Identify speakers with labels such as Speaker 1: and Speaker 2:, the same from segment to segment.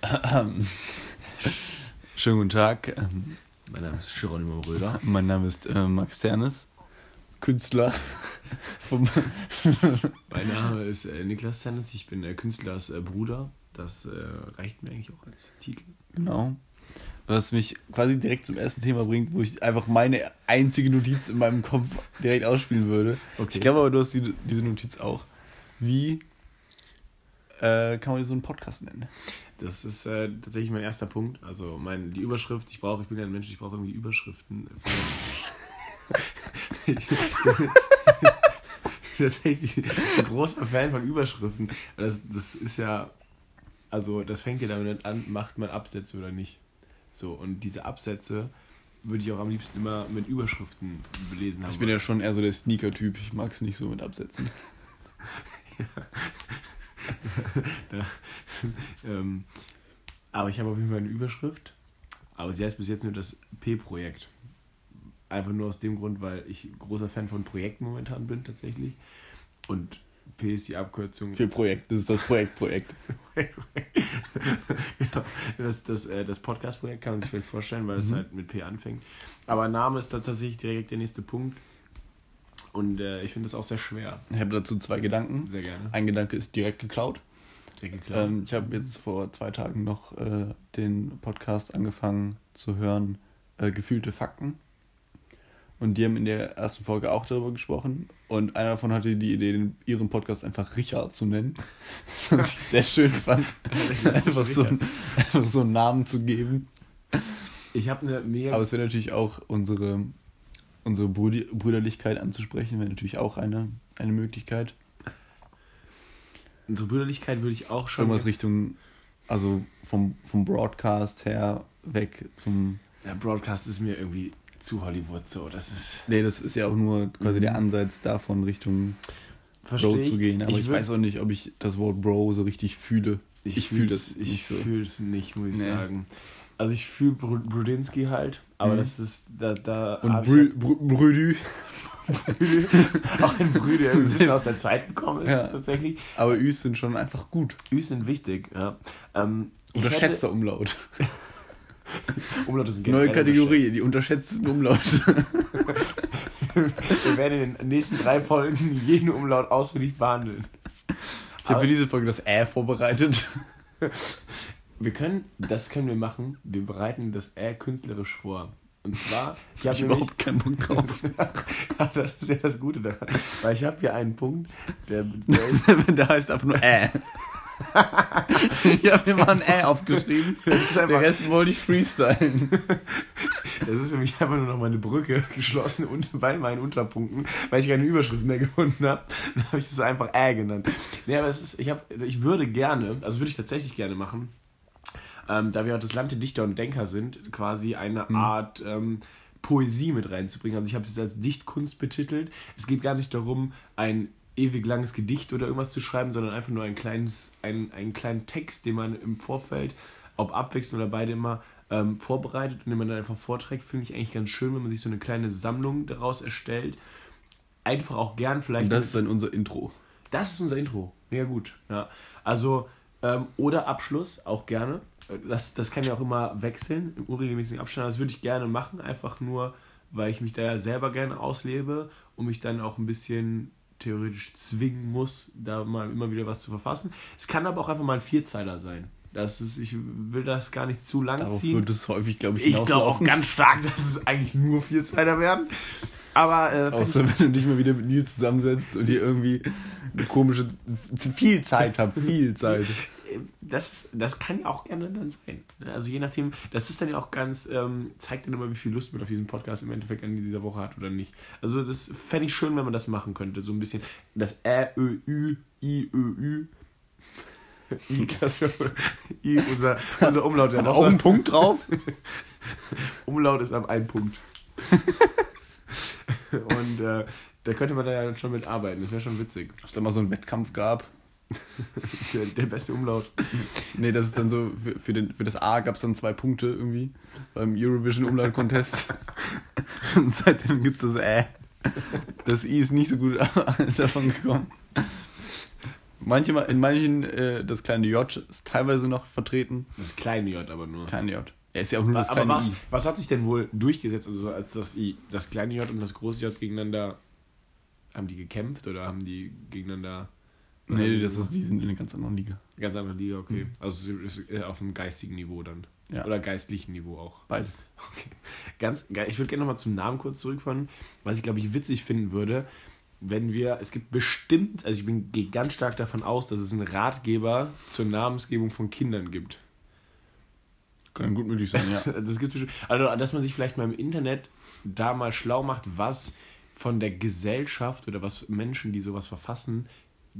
Speaker 1: Schönen guten Tag. Ähm,
Speaker 2: Mein Name ist Geronimo Röder.
Speaker 1: Mein Name ist äh, Max Ternes, Künstler. Vom
Speaker 2: mein Name ist äh, Niklas Tennis. Ich bin äh, Künstlers Bruder. Das äh, reicht mir eigentlich auch als Titel.
Speaker 1: Genau. Was mich quasi direkt zum ersten Thema bringt, wo ich einfach meine einzige Notiz in meinem Kopf direkt ausspielen würde.
Speaker 2: Okay.
Speaker 1: Ich glaube aber, du hast die, diese Notiz auch. Wie äh, kann man so einen Podcast nennen?
Speaker 2: Das ist äh, tatsächlich mein erster Punkt. Also mein, die Überschrift, ich brauche, ich bin ja ein Mensch, ich brauche irgendwie Überschriften. ich bin tatsächlich ein großer Fan von Überschriften. Das, das ist ja, also das fängt ja damit an, macht man Absätze oder nicht. So, und diese Absätze würde ich auch am liebsten immer mit Überschriften belesen haben.
Speaker 1: Ich bin ja schon eher so der Sneaker-Typ. Ich mag es nicht so mit Absätzen.
Speaker 2: da, ähm, aber ich habe auf jeden Fall eine Überschrift. Aber sie heißt bis jetzt nur das P-Projekt. Einfach nur aus dem Grund, weil ich großer Fan von Projekten momentan bin tatsächlich. Und P ist die Abkürzung.
Speaker 1: Für Projekt. Das ist das Projekt-Projekt.
Speaker 2: genau. Das, das, äh, das Podcast-Projekt kann man sich vielleicht vorstellen, weil es
Speaker 1: Mhm.
Speaker 2: halt mit P anfängt. Aber Name ist tatsächlich direkt der nächste Punkt. Und äh, ich finde das auch sehr schwer.
Speaker 1: Ich habe dazu zwei Gedanken.
Speaker 2: Sehr gerne.
Speaker 1: Ein Gedanke ist direkt geklaut.
Speaker 2: Sehr geklaut.
Speaker 1: Ähm, ich habe jetzt vor zwei Tagen noch äh, den Podcast angefangen zu hören, äh, Gefühlte Fakten. Und die haben in der ersten Folge auch darüber gesprochen. Und einer davon hatte die Idee, ihren Podcast einfach Richard zu nennen. Was ich sehr schön fand. einfach, so, einen- einfach so einen Namen zu geben.
Speaker 2: ich habe eine mega
Speaker 1: Aber es wäre natürlich auch unsere, unsere Brüderlichkeit anzusprechen, wäre natürlich auch eine, eine Möglichkeit.
Speaker 2: Unsere Brüderlichkeit würde ich auch schon.
Speaker 1: Irgendwas Richtung, also vom, vom Broadcast her weg zum.
Speaker 2: Der Broadcast ist mir irgendwie zu Hollywood so. Das ist.
Speaker 1: Nee, das ist ja auch nur quasi der Ansatz davon, Richtung
Speaker 2: Versteh
Speaker 1: Bro
Speaker 2: ich.
Speaker 1: zu gehen. Aber ich,
Speaker 2: würd-
Speaker 1: weiß auch nicht, ob ich das Wort Bro so richtig fühle. Ich, fühle
Speaker 2: fühl's-
Speaker 1: das
Speaker 2: Ich
Speaker 1: nicht so.
Speaker 2: fühle es nicht, muss ich
Speaker 1: Nee.
Speaker 2: sagen. Also ich fühle Bru Brudinski halt, aber
Speaker 1: Mhm.
Speaker 2: das ist da da
Speaker 1: Und
Speaker 2: hab ich
Speaker 1: Brü, Brü, Brüdü.
Speaker 2: halt- auch ein Brüder, der ein bisschen aus der Zeit gekommen ist
Speaker 1: Ja.
Speaker 2: tatsächlich.
Speaker 1: Aber Üs sind schon einfach gut.
Speaker 2: Üs sind wichtig, ja. Ähm,
Speaker 1: Unterschätzter Umlaut.
Speaker 2: Umlaute sind
Speaker 1: Neue Kategorie, die unterschätzten Umlaute.
Speaker 2: Wir werden in den nächsten drei Folgen jeden Umlaut ausführlich behandeln.
Speaker 1: Ich habe für diese Folge das Ä vorbereitet.
Speaker 2: Wir können, das können wir machen. Wir bereiten das eher künstlerisch vor. Und zwar, ich habe
Speaker 1: überhaupt keinen Bock drauf.
Speaker 2: das ist ja das Gute daran. Weil ich habe hier einen Punkt, der, der ist,
Speaker 1: Der heißt einfach nur Ä. ich habe mir mal ein Ä aufgeschrieben.
Speaker 2: das ist
Speaker 1: Der
Speaker 2: einfach,
Speaker 1: Rest wollte ich freestylen.
Speaker 2: das ist für mich einfach nur noch meine Brücke geschlossen und bei meinen Unterpunkten, weil ich keine Überschrift mehr gefunden habe. Dann habe ich das einfach Ä genannt. Nee, aber es ist, ich, hab, ich würde gerne, also würde ich tatsächlich gerne machen, ähm, da wir auch das Land der Dichter und Denker sind, quasi eine Art ähm, Poesie mit reinzubringen. Also ich habe es jetzt als Dichtkunst betitelt. Es geht gar nicht darum, ein ewig langes Gedicht oder irgendwas zu schreiben, sondern einfach nur ein kleines, ein, einen kleinen Text, den man im Vorfeld, ob abwechselnd oder beide immer, ähm, vorbereitet und den man dann einfach vorträgt, finde ich eigentlich ganz schön, wenn man sich so eine kleine Sammlung daraus erstellt. Einfach auch gern vielleicht.
Speaker 1: Und das ist dann unser Intro.
Speaker 2: das ist unser Intro. Mega gut. Ja. Also, ähm, oder Abschluss, auch gerne. Das, das kann ja auch immer wechseln, im unregelmäßigen Abstand. Das würde ich gerne machen, einfach nur, weil ich mich da ja selber gerne auslebe und mich dann auch ein bisschen theoretisch zwingen muss, da mal immer wieder was zu verfassen. Es kann aber auch einfach mal ein Vierzeiler sein. Das ist, ich will das gar nicht zu lang
Speaker 1: Darauf
Speaker 2: ziehen.
Speaker 1: wird es häufig, glaube ich,
Speaker 2: Ich glaube auch ganz stark, dass es eigentlich nur Vierzeiler werden. Aber äh,
Speaker 1: Außer wenn du dich mal wieder mit Nils zusammensetzt und ihr irgendwie eine komische, viel Zeit habt, viel Zeit.
Speaker 2: Das, das kann ja auch gerne dann sein. Also je nachdem, das ist dann ja auch ganz, ähm, zeigt dann immer, wie viel Lust man auf diesen Podcast im Endeffekt an dieser Woche hat oder nicht. Also das fände ich schön, wenn man das machen könnte. So ein bisschen das Ä, Ö, Ü, I, Ö, Ü. I, das I unser, unser Umlaut der
Speaker 1: Hat auch
Speaker 2: Woche.
Speaker 1: einen Punkt drauf.
Speaker 2: Umlaut ist ab einem Punkt. Und äh, da könnte man da ja schon mit arbeiten. Das wäre schon witzig.
Speaker 1: Ob es da mal so einen Wettkampf gab.
Speaker 2: Der, der beste Umlaut.
Speaker 1: Nee, das ist dann so, für, für, den, für das A gab es dann zwei Punkte irgendwie beim Eurovision Umlaut Contest. Und seitdem gibt es das Ä. Das I ist nicht so gut davon gekommen. Manche, in manchen, äh, das kleine J ist teilweise noch vertreten.
Speaker 2: Das kleine J aber nur.
Speaker 1: Kleine J. Er ist ja auch nur das
Speaker 2: aber
Speaker 1: kleine
Speaker 2: was,
Speaker 1: I.
Speaker 2: was hat sich denn wohl durchgesetzt, also als das I, das kleine J und das große J gegeneinander, haben die gekämpft oder haben die gegeneinander...
Speaker 1: Nee, das ist, die sind in einer ganz anderen Liga.
Speaker 2: Ganz andere Liga, okay. Also es ist, äh, auf einem geistigen Niveau dann.
Speaker 1: Ja.
Speaker 2: Oder geistlichen Niveau auch.
Speaker 1: Beides.
Speaker 2: Okay. Ganz geil. Ich würde gerne nochmal zum Namen kurz zurückfahren, was ich glaube ich witzig finden würde, wenn wir, es gibt bestimmt, also ich bin, gehe ganz stark davon aus, dass es einen Ratgeber zur Namensgebung von Kindern gibt.
Speaker 1: Kann gut möglich sein, ja.
Speaker 2: Das gibt bestimmt, also dass man sich vielleicht mal im Internet da mal schlau macht, was von der Gesellschaft oder was Menschen, die sowas verfassen,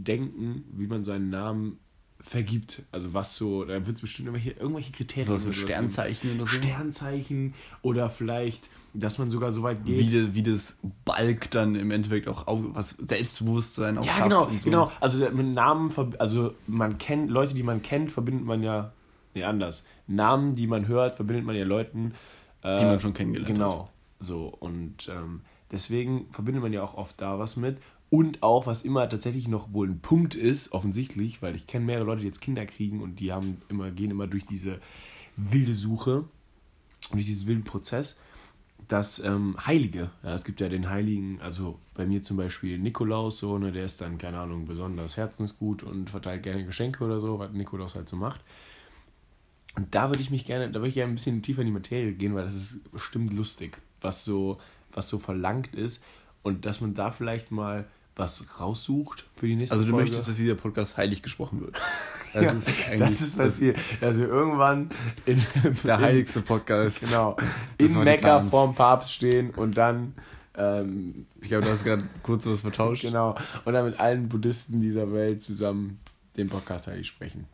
Speaker 2: denken, wie man seinen Namen vergibt. Also was so, da wird es bestimmt irgendwelche, irgendwelche Kriterien.
Speaker 1: Sowas
Speaker 2: oder
Speaker 1: mit Sternzeichen oder so.
Speaker 2: Sternzeichen oder vielleicht, dass man sogar so weit geht.
Speaker 1: Wie, de, wie das Balk dann im Endeffekt auch auf, was Selbstbewusstsein auch
Speaker 2: Ja, genau,
Speaker 1: so.
Speaker 2: genau. Also mit Namen, also man kennt, Leute, die man kennt, verbindet man ja, nee, anders. Namen, die man hört, verbindet man ja Leuten, äh,
Speaker 1: Die man schon kennengelernt
Speaker 2: Genau, so. Und ähm, deswegen verbindet man ja auch oft da was mit. Und auch, was immer tatsächlich noch wohl ein Punkt ist, offensichtlich, weil ich kenne mehrere Leute, die jetzt Kinder kriegen und die haben immer, gehen immer durch diese wilde Suche, durch diesen wilden Prozess, dass ähm, Heilige, ja, es gibt ja den Heiligen, also bei mir zum Beispiel Nikolaus, so, ne, der ist dann, keine Ahnung, besonders herzensgut und verteilt gerne Geschenke oder so, was Nikolaus halt so macht. Und da würde ich mich gerne, da würde ich gerne ein bisschen tiefer in die Materie gehen, weil das ist bestimmt lustig, was so, was so verlangt ist und dass man da vielleicht mal was raussucht für die nächste
Speaker 1: Also du
Speaker 2: Folge.
Speaker 1: möchtest, dass dieser Podcast heilig gesprochen wird. Das
Speaker 2: ja,
Speaker 1: ist eigentlich
Speaker 2: das ist das Ziel, dass wir irgendwann in,
Speaker 1: der heiligste Podcast.
Speaker 2: genau, in Mekka vorm Papst stehen und dann ähm,
Speaker 1: Ich glaube, du hast gerade kurz was vertauscht.
Speaker 2: genau und dann mit allen Buddhisten dieser Welt zusammen den Podcast heilig sprechen.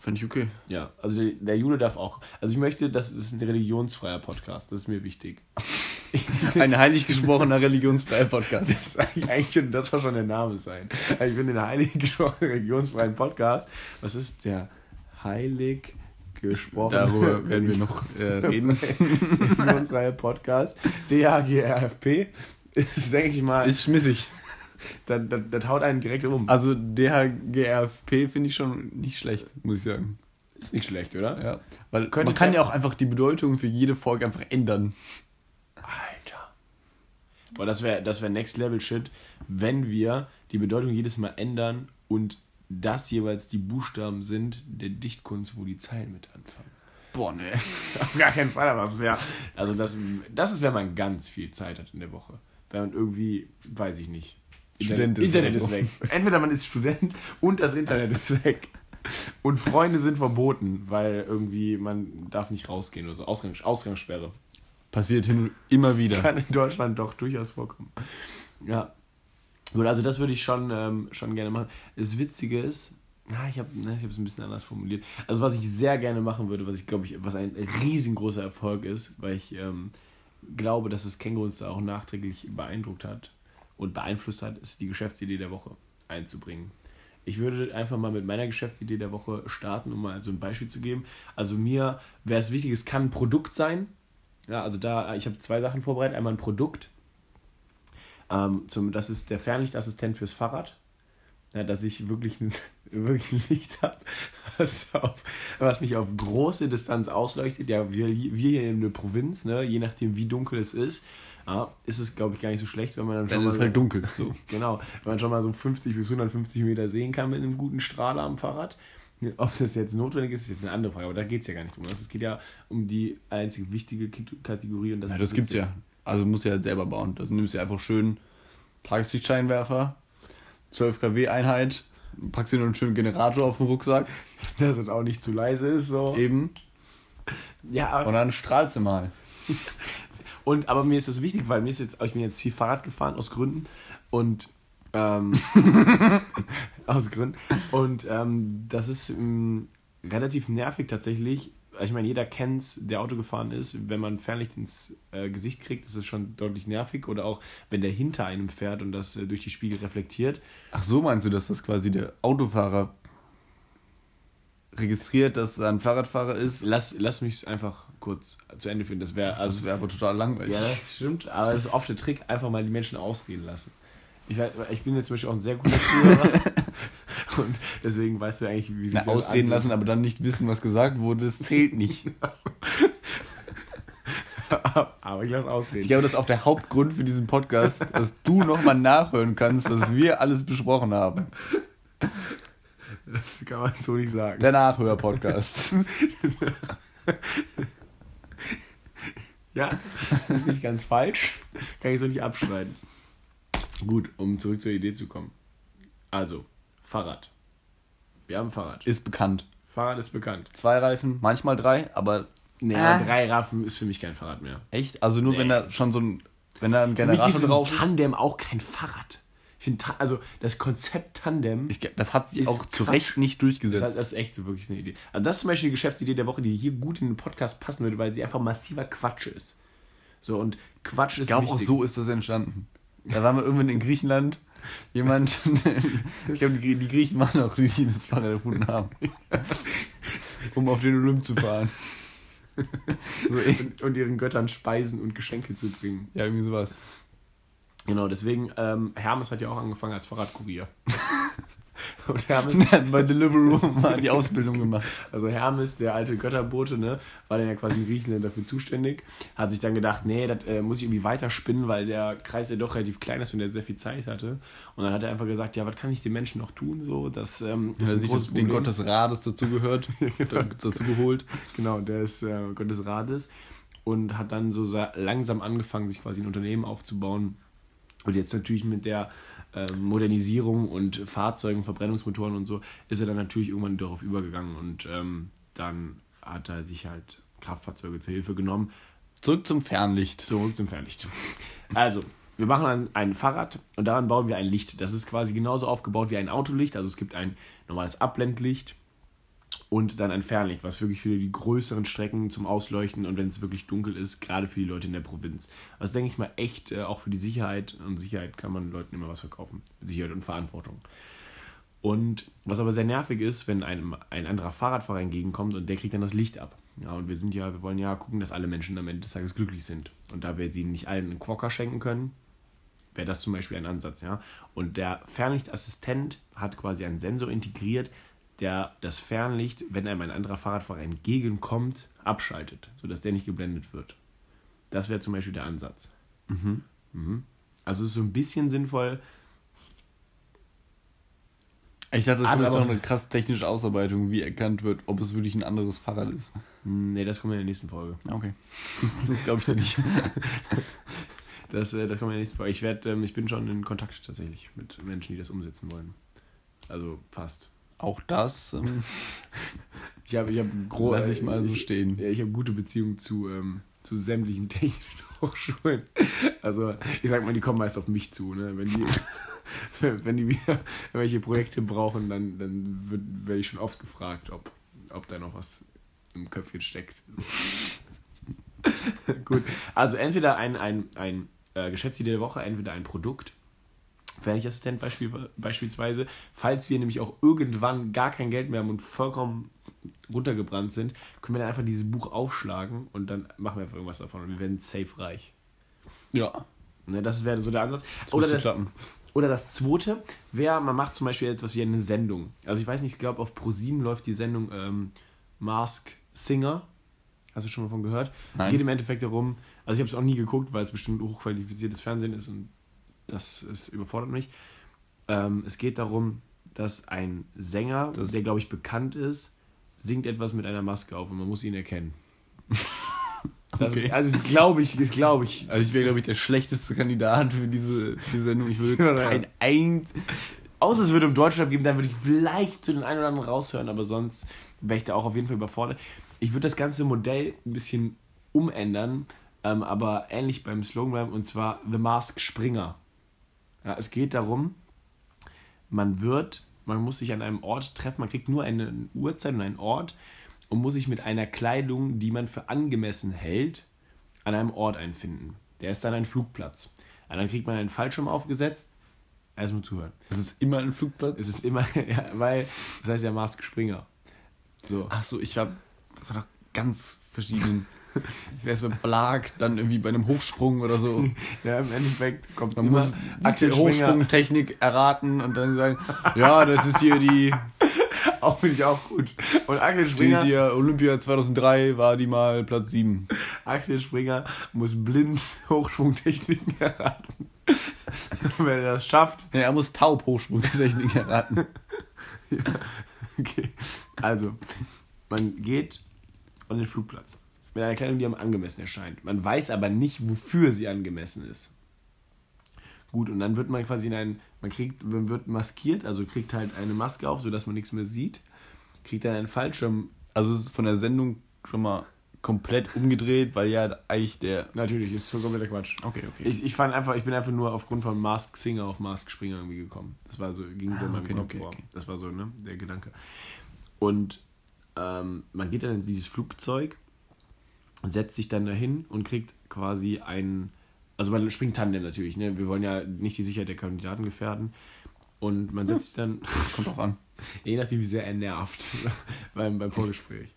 Speaker 1: Fand ich okay.
Speaker 2: Ja, also der, der Jude darf auch. Also ich möchte, das ist ein religionsfreier Podcast. Das ist mir wichtig.
Speaker 1: Ein heilig gesprochener religionsfreier Podcast.
Speaker 2: Das, ist eigentlich, schon- das war schon der Name sein. Also Ich bin in der heilig gesprochenen religionsfreien Podcast. Was ist der heilig gesprochene
Speaker 1: Darüber werden wir noch äh, reden.
Speaker 2: religionsfreie Podcast? DHGRFP. Ist, denke ich mal,
Speaker 1: Ist schmissig.
Speaker 2: das, das, das haut einen direkt um.
Speaker 1: Also DHGRFP finde ich schon nicht schlecht, muss ich sagen.
Speaker 2: Ist nicht schlecht, oder?
Speaker 1: Ja. Weil man kann ja auch einfach die Bedeutung für jede Folge einfach ändern.
Speaker 2: Boah, das wäre das wär Next Level Shit, wenn wir die Bedeutung jedes Mal ändern und das jeweils die Buchstaben sind der Dichtkunst, wo die Zeilen mit anfangen.
Speaker 1: Boah, ne.
Speaker 2: Auf gar keinen Fall, aber das wäre. Also, das, das ist, wenn man ganz viel Zeit hat in der Woche. Wenn man irgendwie, weiß ich nicht.
Speaker 1: Student ist
Speaker 2: Internet ist
Speaker 1: so.
Speaker 2: weg. Entweder man ist Student und das Internet ist weg. Und Freunde sind verboten, weil irgendwie man darf nicht rausgehen oder so. Ausgangs Ausgangssperre.
Speaker 1: Passiert hin immer wieder.
Speaker 2: Kann in Deutschland doch durchaus vorkommen. Ja. Gut, also das würde ich schon, ähm, schon gerne machen. Das Witzige ist, na, ich habe es ein bisschen anders formuliert. Also was ich sehr gerne machen würde, was ich glaube ich, was ein riesengroßer Erfolg ist, weil ich ähm, glaube, dass das Känguru uns da auch nachträglich beeindruckt hat und beeinflusst hat, ist die Geschäftsidee der Woche einzubringen. Ich würde einfach mal mit meiner Geschäftsidee der Woche starten, um mal so ein Beispiel zu geben. Also mir wäre es wichtig, es kann ein Produkt sein. Ja, also da, ich habe zwei Sachen vorbereitet. Einmal ein Produkt. Ähm, zum, das ist der Fernlichtassistent fürs Fahrrad. Ja, dass ich wirklich ein, wirklich ein Licht habe, was, auf, was mich auf große Distanz ausleuchtet. Ja, wir, wir hier in der Provinz, ne, je nachdem wie dunkel es ist, ja, ist es, glaube ich, gar nicht so schlecht, wenn man dann schon
Speaker 1: Dann
Speaker 2: mal
Speaker 1: ist
Speaker 2: so-
Speaker 1: halt dunkel. So.
Speaker 2: Genau, wenn man schon mal so 50 bis 150 Meter sehen kann mit einem guten Strahler am Fahrrad. Ob das jetzt notwendig ist, ist jetzt eine andere Frage, aber da geht es ja gar nicht drum. Es geht ja um die einzige wichtige Kategorie und das
Speaker 1: Ja, das gibt's ja. Also musst du ja halt selber bauen. Das nimmst du einfach schön Tageslichtscheinwerfer, 12 kW Einheit, packst dir noch einen schönen Generator auf den Rucksack,
Speaker 2: Dass es auch nicht zu leise ist. So.
Speaker 1: eben,
Speaker 2: Ja,
Speaker 1: und dann strahlst du mal.
Speaker 2: und, aber mir ist das wichtig, weil mir ist jetzt, ich bin jetzt viel Fahrrad gefahren aus Gründen und ähm, aus Gründen. Und ähm, das ist ähm, relativ nervig tatsächlich. Ich meine, jeder kennt's, der Auto gefahren ist. Wenn man Fernlicht ins äh, Gesicht kriegt, ist es schon deutlich nervig. Oder auch, wenn der hinter einem fährt und das äh, durch die Spiegel reflektiert.
Speaker 1: Ach so meinst du, dass das quasi der Autofahrer registriert, dass er ein Fahrradfahrer ist?
Speaker 2: Lass, lass mich einfach kurz zu Ende führen. Das wäre also
Speaker 1: Das wäre aber total langweilig.
Speaker 2: Ja, das stimmt, aber das ist oft der Trick, einfach mal die Menschen ausreden lassen. Ich, ich bin jetzt zum Beispiel auch ein sehr guter Zuhörer Und deswegen weißt du eigentlich, wie sie
Speaker 1: Na, ausreden lassen, aber dann nicht wissen, was gesagt wurde, das zählt nicht.
Speaker 2: aber ich lasse ausreden.
Speaker 1: Ich glaube, das ist auch der Hauptgrund für diesen Podcast, dass du nochmal nachhören kannst, was wir alles besprochen haben.
Speaker 2: Das kann man so nicht sagen.
Speaker 1: Der Nachhör-Podcast.
Speaker 2: ja, das ist nicht ganz falsch. Kann ich so nicht abschneiden. Gut, um zurück zur Idee zu kommen. Also, Fahrrad. Wir haben Fahrrad.
Speaker 1: Ist bekannt.
Speaker 2: Fahrrad ist bekannt.
Speaker 1: Zwei Reifen, manchmal drei, aber.
Speaker 2: Nee,
Speaker 1: Ah.
Speaker 2: drei Raffen ist für mich kein Fahrrad mehr.
Speaker 1: Echt? Also nur wenn
Speaker 2: Nee.
Speaker 1: da schon so ein. Wenn da ein
Speaker 2: Für mich
Speaker 1: Generator
Speaker 2: ist ein
Speaker 1: drauf ist.
Speaker 2: Tandem auch kein Fahrrad. Ich finde, also das Konzept Tandem,
Speaker 1: Ich, das hat sich auch zu. Recht nicht
Speaker 2: das,
Speaker 1: durchgesetzt.
Speaker 2: heißt, das ist echt so wirklich eine Idee. Also das ist zum Beispiel die Geschäftsidee der Woche, die hier gut in den Podcast passen würde, weil sie einfach massiver Quatsch ist. So, und Quatsch ist
Speaker 1: ich glaube, auch so ist das entstanden. Da waren wir irgendwann in Griechenland. Jemand, ich glaube, die, die Griechen waren auch die, die das Fahrrad erfunden haben. Um auf den Olymp zu fahren. So,
Speaker 2: und, und ihren Göttern Speisen und Geschenke zu bringen.
Speaker 1: ja, irgendwie sowas.
Speaker 2: Genau, deswegen, ähm, Hermes hat ja auch angefangen als Fahrradkurier. Und Hermes,
Speaker 1: dann bei Deliveroo mal die Ausbildung gemacht.
Speaker 2: also Hermes, der alte Götterbote, ne, war dann ja quasi in Griechenland dafür zuständig, hat sich dann gedacht, nee, das äh, muss ich irgendwie weiterspinnen, weil der Kreis ja doch relativ klein ist und der sehr viel Zeit hatte. Und dann hat er einfach gesagt, ja, was kann ich den Menschen noch tun, so, das ähm, ist
Speaker 1: Hat
Speaker 2: ein
Speaker 1: sich das, den. Gott des Rades dazu gehört, dazu geholt.
Speaker 2: Genau, der ist äh, Gott des Rates und hat dann so sa- langsam angefangen, sich quasi ein Unternehmen aufzubauen. Und jetzt natürlich mit der Modernisierung und Fahrzeugen, Verbrennungsmotoren und so, ist er dann natürlich irgendwann darauf übergegangen und ähm, dann hat er sich halt Kraftfahrzeuge zur Hilfe genommen.
Speaker 1: Zurück zum Fernlicht.
Speaker 2: Zurück zum Fernlicht. Also, wir machen ein, ein Fahrrad und daran bauen wir ein Licht. Das ist quasi genauso aufgebaut wie ein Autolicht. Also es gibt ein normales Abblendlicht und dann ein Fernlicht, was wirklich für die größeren Strecken zum Ausleuchten und wenn es wirklich dunkel ist, gerade für die Leute in der Provinz. Was denke ich mal echt äh, auch für die Sicherheit und Sicherheit kann man Leuten immer was verkaufen. Sicherheit und Verantwortung. Und was aber sehr nervig ist, wenn einem ein anderer Fahrradfahrer entgegenkommt und der kriegt dann das Licht ab. Ja, und wir sind ja, wir wollen ja gucken, dass alle Menschen am Ende des Tages glücklich sind. Und da wir sie nicht allen einen Quokka schenken können, wäre das zum Beispiel ein Ansatz, ja. Und der Fernlichtassistent hat quasi einen Sensor integriert, der das Fernlicht, wenn einem ein anderer Fahrradfahrer entgegenkommt, abschaltet, sodass der nicht geblendet wird. Das wäre zum Beispiel der Ansatz. Mhm. Also es ist so ein bisschen sinnvoll,
Speaker 1: Ich dachte, das
Speaker 2: Ah,
Speaker 1: kommt jetzt
Speaker 2: aber-
Speaker 1: noch eine krass technische Ausarbeitung, wie erkannt wird, ob es wirklich ein anderes Fahrrad ist.
Speaker 2: Ne, das kommt in der nächsten Folge.
Speaker 1: Okay. Das glaube ich nicht.
Speaker 2: Das, äh, das kommt in der nächsten Folge. Ich, werd, ähm, ich bin schon in Kontakt tatsächlich mit Menschen, die das umsetzen wollen. Also fast.
Speaker 1: Auch das ähm,
Speaker 2: Ich habe ich hab gro-
Speaker 1: lasse ich mal so
Speaker 2: ich,
Speaker 1: stehen.
Speaker 2: Ja, ich habe gute Beziehungen zu, ähm, zu sämtlichen technischen Hochschulen. Also ich sag mal, die kommen meist auf mich zu. Ne? Wenn, die, wenn die wieder welche Projekte brauchen, dann, dann werde ich schon oft gefragt, ob, ob da noch was im Köpfchen steckt. Gut, also entweder ein, ein, ein äh, Geschäftsidee der Woche, entweder ein Produkt, Fernlichtassistent beispiel, beispielsweise, falls wir nämlich auch irgendwann gar kein Geld mehr haben und vollkommen runtergebrannt sind, können wir dann einfach dieses Buch aufschlagen und dann machen wir einfach irgendwas davon und wir werden safe reich.
Speaker 1: Ja,
Speaker 2: Ne, das wäre so der Ansatz.
Speaker 1: das
Speaker 2: Oder das,
Speaker 1: klappen.
Speaker 2: oder das zweite wäre, man macht zum Beispiel etwas wie eine Sendung. Also ich weiß nicht, ich glaube auf ProSieben läuft die Sendung ähm, Mask Singer. Hast du schon mal von gehört?
Speaker 1: Nein.
Speaker 2: Geht im Endeffekt darum, also ich habe es auch nie geguckt, weil es bestimmt hochqualifiziertes Fernsehen ist und das ist, überfordert mich. Ähm, es geht darum, dass ein Sänger,
Speaker 1: Das-
Speaker 2: der glaube ich bekannt ist, singt etwas mit einer Maske auf und man muss ihn erkennen. Das
Speaker 1: Okay.
Speaker 2: ist, also das glaube ich, ist glaube ich.
Speaker 1: Also ich wäre, glaube ich, der schlechteste Kandidat für diese, für diese Sendung. Ich würde kein ein...
Speaker 2: Außer es würde um Deutschland geben, dann würde ich vielleicht zu den einen oder anderen raushören, aber sonst wäre ich da auch auf jeden Fall überfordert. Ich würde das ganze Modell ein bisschen umändern, ähm, aber ähnlich beim Slogan bleiben, und zwar The Mask Springer. Ja, es geht darum, man wird, man muss sich an einem Ort treffen, man kriegt nur eine Uhrzeit und einen Ort und muss sich mit einer Kleidung, die man für angemessen hält, an einem Ort einfinden. Der ist dann ein Flugplatz. Und dann kriegt man einen Fallschirm aufgesetzt. Erstmal zuhören.
Speaker 1: Das ist immer ein Flugplatz.
Speaker 2: Es ist immer, ja, weil, das heißt ja Mask Springer. So.
Speaker 1: Ach so, ich war, war doch ganz verschiedenen... erst beim Verlag, dann irgendwie bei einem Hochsprung oder so.
Speaker 2: Ja, im Endeffekt kommt
Speaker 1: Man muss
Speaker 2: Axel
Speaker 1: die. Hochsprungtechnik erraten und dann sagen, ja, das ist hier die,
Speaker 2: Auch finde ich auch gut. Und Axel
Speaker 1: die ist
Speaker 2: Springer,
Speaker 1: hier Olympia 2003 war die mal Platz 7.
Speaker 2: Axel Springer muss blind Hochsprungtechniken erraten. Wenn er das schafft,
Speaker 1: Ja, er muss taub Hochsprungtechnik erraten.
Speaker 2: okay. Also, man geht an den Flugplatz mit einer Kleidung, die am angemessen erscheint. Man weiß aber nicht, wofür sie angemessen ist. Gut, und dann wird man quasi in einen, man kriegt, man wird maskiert, also kriegt halt eine Maske auf, sodass man nichts mehr sieht, kriegt dann einen Fallschirm.
Speaker 1: Also es ist von der Sendung schon mal komplett umgedreht, weil ja eigentlich der...
Speaker 2: Natürlich, ist so kompletter Quatsch.
Speaker 1: Okay, okay.
Speaker 2: Ich, ich fand einfach, ich bin einfach nur aufgrund von Mask Singer auf Mask Springer irgendwie gekommen. Das war so, ging so
Speaker 1: Ah,
Speaker 2: in meinem
Speaker 1: okay,
Speaker 2: Kopf
Speaker 1: okay,
Speaker 2: vor.
Speaker 1: okay.
Speaker 2: Das war so, ne, der Gedanke. Und ähm, man geht dann in dieses Flugzeug, setzt sich dann dahin und kriegt quasi einen, also man springt Tandem natürlich, ne? Wir wollen ja nicht die Sicherheit der Kandidaten gefährden. Und man setzt sich dann,
Speaker 1: Kommt auch an.
Speaker 2: je nachdem wie sehr er nervt beim, beim Vorgespräch.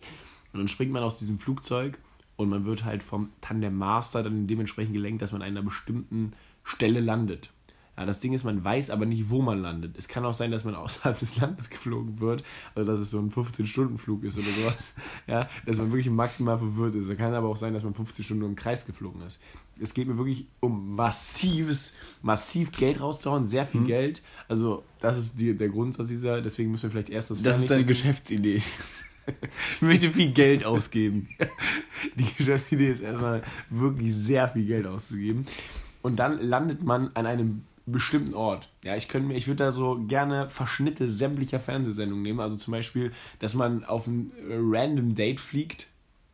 Speaker 2: Und dann springt man aus diesem Flugzeug und man wird halt vom Tandem Master dann dementsprechend gelenkt, dass man an einer bestimmten Stelle landet. Ja, das Ding ist, man weiß aber nicht, wo man landet. Es kann auch sein, dass man außerhalb des Landes geflogen wird, also dass es so ein 15-Stunden-Flug ist oder sowas. Ja, dass man wirklich maximal verwirrt ist. Da kann aber auch sein, dass man 15 Stunden nur im Kreis geflogen ist. Es geht mir wirklich um massives, massiv Geld rauszuhauen, sehr
Speaker 1: Mhm.
Speaker 2: viel Geld. Also, das ist die, der Grundsatz dieser, deswegen müssen wir vielleicht erst das
Speaker 1: Das ist deine Geschäftsidee. Ich möchte viel Geld ausgeben.
Speaker 2: Die Geschäftsidee ist erstmal wirklich sehr viel Geld auszugeben. Und dann landet man an einem bestimmten Ort. Ja, ich könnte mir, ich würde da so gerne Verschnitte sämtlicher Fernsehsendungen nehmen. Also zum Beispiel, dass man auf ein äh, random Date fliegt.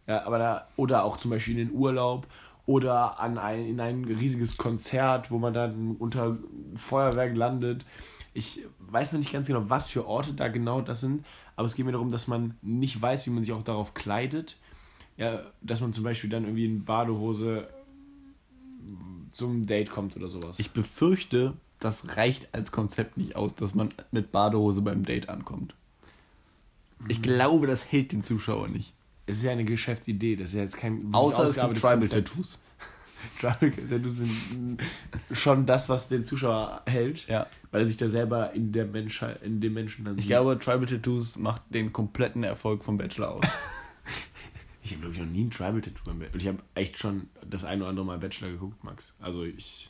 Speaker 2: Ja, aber da, oder auch zum Beispiel in den Urlaub oder an ein, in ein riesiges Konzert, wo man dann unter Feuerwerk landet. Ich weiß noch nicht ganz genau, was für Orte da genau das sind, aber es geht mir darum, dass man nicht weiß, wie man sich auch darauf kleidet. Ja, dass man zum Beispiel dann irgendwie in Badehose zum Date kommt oder sowas.
Speaker 1: Ich befürchte, das reicht als Konzept nicht aus, dass man mit Badehose beim Date ankommt. Ich glaube, das hält den Zuschauer nicht.
Speaker 2: es ist ja eine Geschäftsidee, das ist ja jetzt kein
Speaker 1: Außer es gibt Tribal. Tattoos.
Speaker 2: Tribal Tattoos sind schon das, was den Zuschauer hält,
Speaker 1: Ja.
Speaker 2: weil er sich da selber in der Menschheit, in dem Menschen dann
Speaker 1: Ich
Speaker 2: sieht.
Speaker 1: glaube, Tribal Tattoos macht den kompletten Erfolg vom Bachelor aus.
Speaker 2: Ich habe, glaube ich, noch nie ein Tribal Tattoo beim Bachelor. Und ich habe echt schon das eine oder andere Mal Bachelor geguckt, Max. Also ich.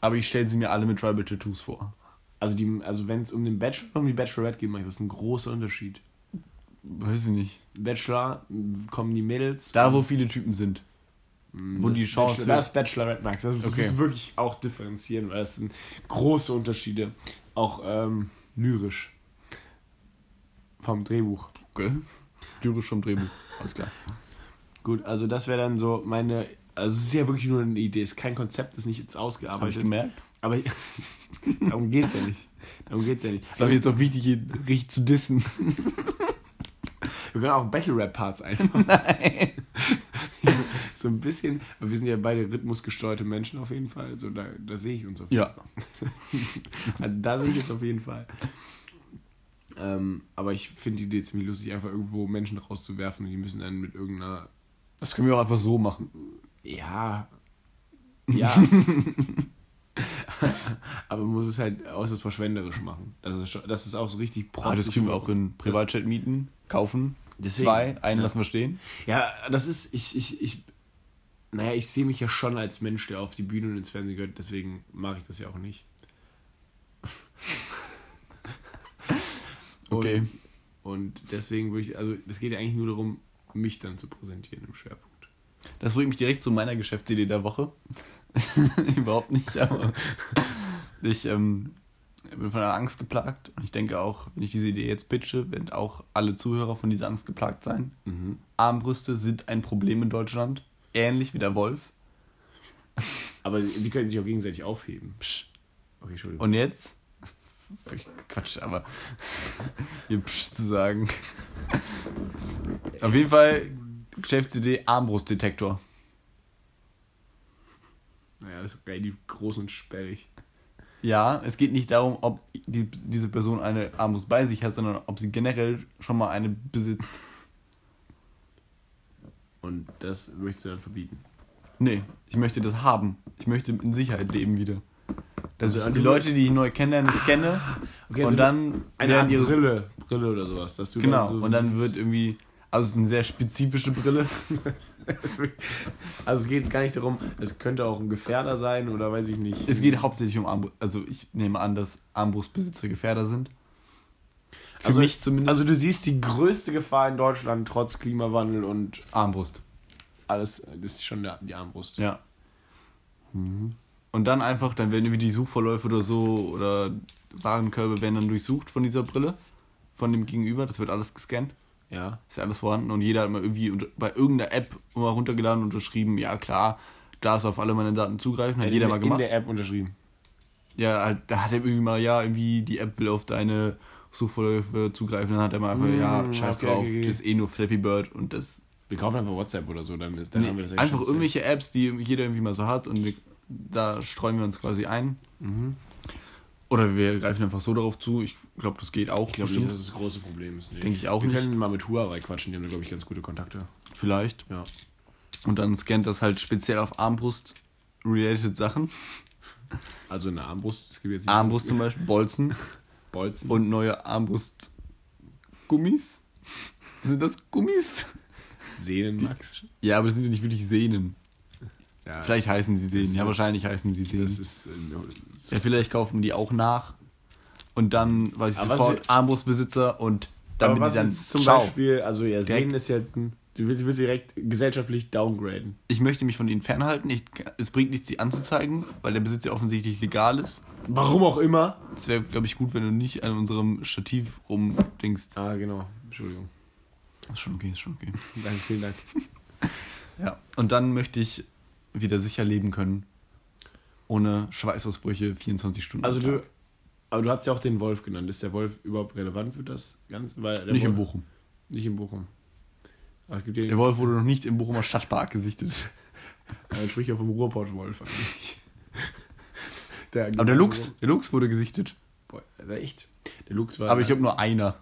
Speaker 1: Aber ich stelle sie mir alle mit Tribal Tattoos vor.
Speaker 2: Also, die, also wenn es um den Bachelor und um die Bachelorette geht, Max, das ist ein großer Unterschied.
Speaker 1: Weiß ich nicht.
Speaker 2: Bachelor kommen die Mädels.
Speaker 1: Da, wo viele Typen sind.
Speaker 2: m,
Speaker 1: wo
Speaker 2: das
Speaker 1: die Chance
Speaker 2: Bachelor, das ist Bachelorette, Max. Das
Speaker 1: Okay.
Speaker 2: muss wirklich auch differenzieren, weil das sind große Unterschiede. Auch ähm, lyrisch. Vom Drehbuch.
Speaker 1: Okay. Lyrisch vom Drehbuch. Alles klar.
Speaker 2: Gut, also das wäre dann so meine. Also es ist ja wirklich nur eine Idee, es ist kein Konzept, ist nicht jetzt
Speaker 1: Habe ich
Speaker 2: ausgearbeitet.
Speaker 1: gemerkt.
Speaker 2: Aber ich, darum geht's ja nicht. Darum geht's ja nicht.
Speaker 1: Es war mir jetzt auch wichtig, hier richtig zu dissen.
Speaker 2: Wir können auch Battle-Rap-Parts einbauen.
Speaker 1: Nein.
Speaker 2: so ein bisschen, aber wir sind ja beide rhythmusgesteuerte Menschen auf jeden Fall. Also da, da sehe ich uns auf jeden
Speaker 1: Ja.
Speaker 2: Fall. Da sehe ich uns auf jeden Fall. Ähm, aber ich finde die Idee ziemlich lustig, einfach irgendwo Menschen rauszuwerfen und die müssen dann mit irgendeiner.
Speaker 1: Das können wir auch einfach so machen.
Speaker 2: Ja. Ja. aber man muss es halt äußerst verschwenderisch machen. Das ist, schon, das ist auch so richtig
Speaker 1: Ah, das können wir auch in Privatchat mieten, kaufen.
Speaker 2: Deswegen,
Speaker 1: Zwei, einen
Speaker 2: ja.
Speaker 1: lassen wir stehen.
Speaker 2: Ja, das ist, ich, ich, ich, naja, ich sehe mich ja schon als Mensch, der auf die Bühne und ins Fernsehen gehört, deswegen mache ich das ja auch nicht.
Speaker 1: Okay.
Speaker 2: Und, und deswegen würde ich, also es geht ja eigentlich nur darum, mich dann zu präsentieren im Schwerpunkt.
Speaker 1: Das bringt mich direkt zu meiner Geschäftsidee der Woche. Überhaupt nicht, aber ich ähm, bin von einer Angst geplagt und ich denke auch, wenn ich diese Idee jetzt pitche, werden auch alle Zuhörer von dieser Angst geplagt sein. Armbrüste sind ein Problem in Deutschland, ähnlich wie der Wolf.
Speaker 2: Aber sie können sich auch gegenseitig aufheben. Psch. Okay, Entschuldigung.
Speaker 1: Und jetzt, Quatsch, aber hier Psch zu sagen. Auf jeden Fall Geschäftsidee Armbrustdetektor.
Speaker 2: naja, das ist relativ groß und sperrig.
Speaker 1: Ja, es geht nicht darum, ob die, diese Person eine Armbrust bei sich hat, sondern ob sie generell schon mal eine besitzt.
Speaker 2: Und das möchtest du dann verbieten.
Speaker 1: Nee, ich möchte das haben. Ich möchte in Sicherheit leben wieder. Dass
Speaker 2: Also,
Speaker 1: ich die Leute, die ich neu kennenlerne, scanne
Speaker 2: Okay,
Speaker 1: und
Speaker 2: also
Speaker 1: dann
Speaker 2: Eine Art Brille. Brille oder sowas. Dass du
Speaker 1: Genau,
Speaker 2: dann so
Speaker 1: und dann wird irgendwie, also es ist eine sehr spezifische Brille.
Speaker 2: Also es geht gar nicht darum, es könnte auch ein Gefährder sein oder weiß ich nicht.
Speaker 1: Es geht hauptsächlich um Armbrust. Also ich nehme an, dass Armbrustbesitzer Gefährder sind. Für
Speaker 2: also,
Speaker 1: mich zumindest
Speaker 2: Also du siehst die größte Gefahr in Deutschland trotz Klimawandel und
Speaker 1: Armbrust.
Speaker 2: alles, das ist schon die Armbrust.
Speaker 1: Ja. Und dann einfach, dann werden irgendwie die Suchverläufe oder so oder Warenkörbe werden dann durchsucht von dieser Brille, von dem Gegenüber. Das wird alles gescannt.
Speaker 2: Ja.
Speaker 1: Ist ja alles vorhanden und jeder hat mal irgendwie unter, bei irgendeiner App mal runtergeladen und unterschrieben, ja klar, da ist auf alle meine Daten zugreifen, hat
Speaker 2: in,
Speaker 1: jeder
Speaker 2: der-
Speaker 1: mal gemacht.
Speaker 2: in der App unterschrieben.
Speaker 1: Ja, halt, da hat er irgendwie mal, ja, irgendwie die App will auf deine Suchverläufe zugreifen, dann hat er mal einfach,
Speaker 2: Mm,
Speaker 1: ja, scheiß
Speaker 2: okay,
Speaker 1: drauf,
Speaker 2: okay,
Speaker 1: ist eh nur Flappy Bird und das.
Speaker 2: Wir kaufen einfach WhatsApp oder so, dann, ist, dann
Speaker 1: Nee,
Speaker 2: haben wir das
Speaker 1: einfach irgendwelche Apps, die jeder irgendwie mal so hat und wir, da streuen wir uns quasi ein.
Speaker 2: Mhm.
Speaker 1: Oder wir greifen einfach so darauf zu. Ich glaube, das geht auch.
Speaker 2: Ich glaube nicht, dass das das große Problem ist. Nee.
Speaker 1: Denke ich auch
Speaker 2: wir
Speaker 1: nicht.
Speaker 2: können mal mit Huawei quatschen, die haben glaube ich, ganz gute Kontakte.
Speaker 1: Vielleicht.
Speaker 2: Ja.
Speaker 1: Und dann scannt das halt speziell auf Armbrust-related Sachen.
Speaker 2: Also eine Armbrust, es gibt jetzt
Speaker 1: Armbrust zum Beispiel, Bolzen
Speaker 2: Bolzen.
Speaker 1: und neue Armbrust-Gummis. Sind das Gummis?
Speaker 2: Sehnen, Max.
Speaker 1: Ja, aber das sind ja nicht wirklich Sehnen.
Speaker 2: Ja,
Speaker 1: Vielleicht heißen sie Sehnen. Ja, wahrscheinlich heißen sie Sehnen.
Speaker 2: das ist. Äh,
Speaker 1: Ja, vielleicht kaufen die auch nach. Und dann weiß ich
Speaker 2: Aber
Speaker 1: sofort Armbrustbesitzer und dann bin ich dann
Speaker 2: zum
Speaker 1: ciao.
Speaker 2: Beispiel, also ja,
Speaker 1: Direkt-
Speaker 2: ist jetzt ein. Du willst, du willst direkt gesellschaftlich downgraden.
Speaker 1: Ich möchte mich von ihnen fernhalten. Ich, es bringt nichts, sie anzuzeigen, weil der Besitz ja offensichtlich legal ist.
Speaker 2: Warum auch immer.
Speaker 1: Es wäre, glaube ich, gut, wenn du nicht an unserem Stativ rumdingst.
Speaker 2: Ah, genau. Entschuldigung.
Speaker 1: Ist schon okay, ist schon okay.
Speaker 2: Danke, vielen Dank.
Speaker 1: Ja. Und dann möchte ich wieder sicher leben können. Ohne Schweißausbrüche 24 Stunden.
Speaker 2: Also du, aber du hast ja auch den Wolf genannt. Ist der Wolf überhaupt relevant für das Ganze? Weil
Speaker 1: Nicht in
Speaker 2: Wolf,
Speaker 1: Bochum.
Speaker 2: Nicht in Bochum. Aber es gibt ja
Speaker 1: Der Wolf wurde noch nicht im Bochumer Stadtpark gesichtet.
Speaker 2: Man spricht ja vom Ruhrpott-Wolf eigentlich. Der
Speaker 1: Aber der Lux, der Lux wurde gesichtet.
Speaker 2: Boah, echt? Der Lux war
Speaker 1: Aber ich glaube nur einer,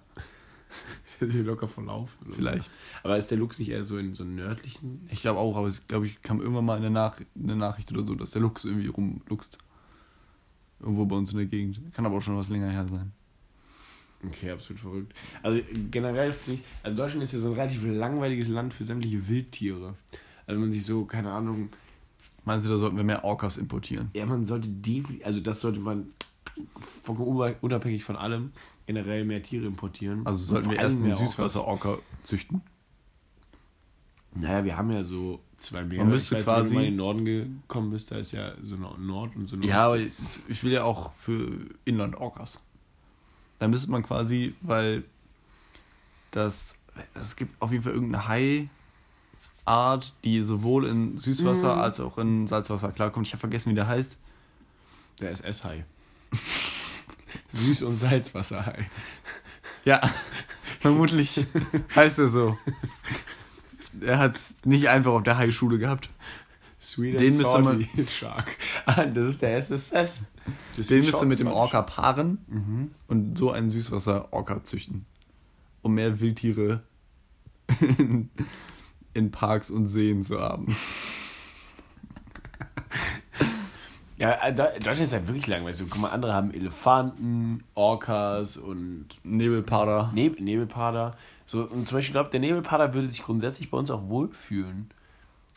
Speaker 2: hier locker verlaufen. so.
Speaker 1: vielleicht.
Speaker 2: Aber ist der Lux nicht eher so in so einem nördlichen?
Speaker 1: Ich glaube auch, aber es glaube ich kam irgendwann mal in der, Nach in der Nachricht oder so, dass der Lux irgendwie rumluchst. Irgendwo bei uns in der Gegend. Kann aber auch schon was länger her sein.
Speaker 2: Okay, absolut verrückt. Also generell finde ich, also Deutschland ist ja so ein relativ langweiliges Land für sämtliche Wildtiere. Also man sich so, keine Ahnung,
Speaker 1: Meinst du, da sollten wir mehr Orcas importieren?
Speaker 2: ja, man sollte definitiv, also das sollte man vollkommen unabhängig von allem generell mehr Tiere importieren.
Speaker 1: Also sollten wir erst
Speaker 2: Orcas.
Speaker 1: Süßwasser-Orca züchten?
Speaker 2: Naja, wir haben ja so zwei Meere.
Speaker 1: Man müsste
Speaker 2: ich weiß, wenn
Speaker 1: quasi-
Speaker 2: du mal in den Norden gekommen bist, da ist ja so Nord- Nord und so Nord.
Speaker 1: Ja, aber ich, will ja auch für Inland-Orcas. Da müsste man quasi, weil das, es gibt auf jeden Fall irgendeine Hai-Art, die sowohl in Süßwasser
Speaker 2: Mhm.
Speaker 1: als auch in Salzwasser klarkommt. Ich habe vergessen, wie der heißt.
Speaker 2: Der ist Esshai. Süß- und Salzwasserhai.
Speaker 1: Ja, vermutlich heißt er so. Er hat es nicht einfach auf der Hai-Schule gehabt.
Speaker 2: Sweet
Speaker 1: Den müsste man-
Speaker 2: Shark. Ah, das ist der SSS. Das
Speaker 1: Den müsste mit dem Orca paaren
Speaker 2: Mhm.
Speaker 1: und so einen Süßwasser-Orca züchten. Um mehr Wildtiere in, in Parks und Seen zu haben.
Speaker 2: Ja, äh, Deu- Deutschland ist halt wirklich langweilig. Guck mal, andere haben Elefanten, Orcas und
Speaker 1: Nebelpader.
Speaker 2: Neb Nebelpader. So, und zum Beispiel, ich glaube, der Nebelpader würde sich grundsätzlich bei uns auch wohlfühlen.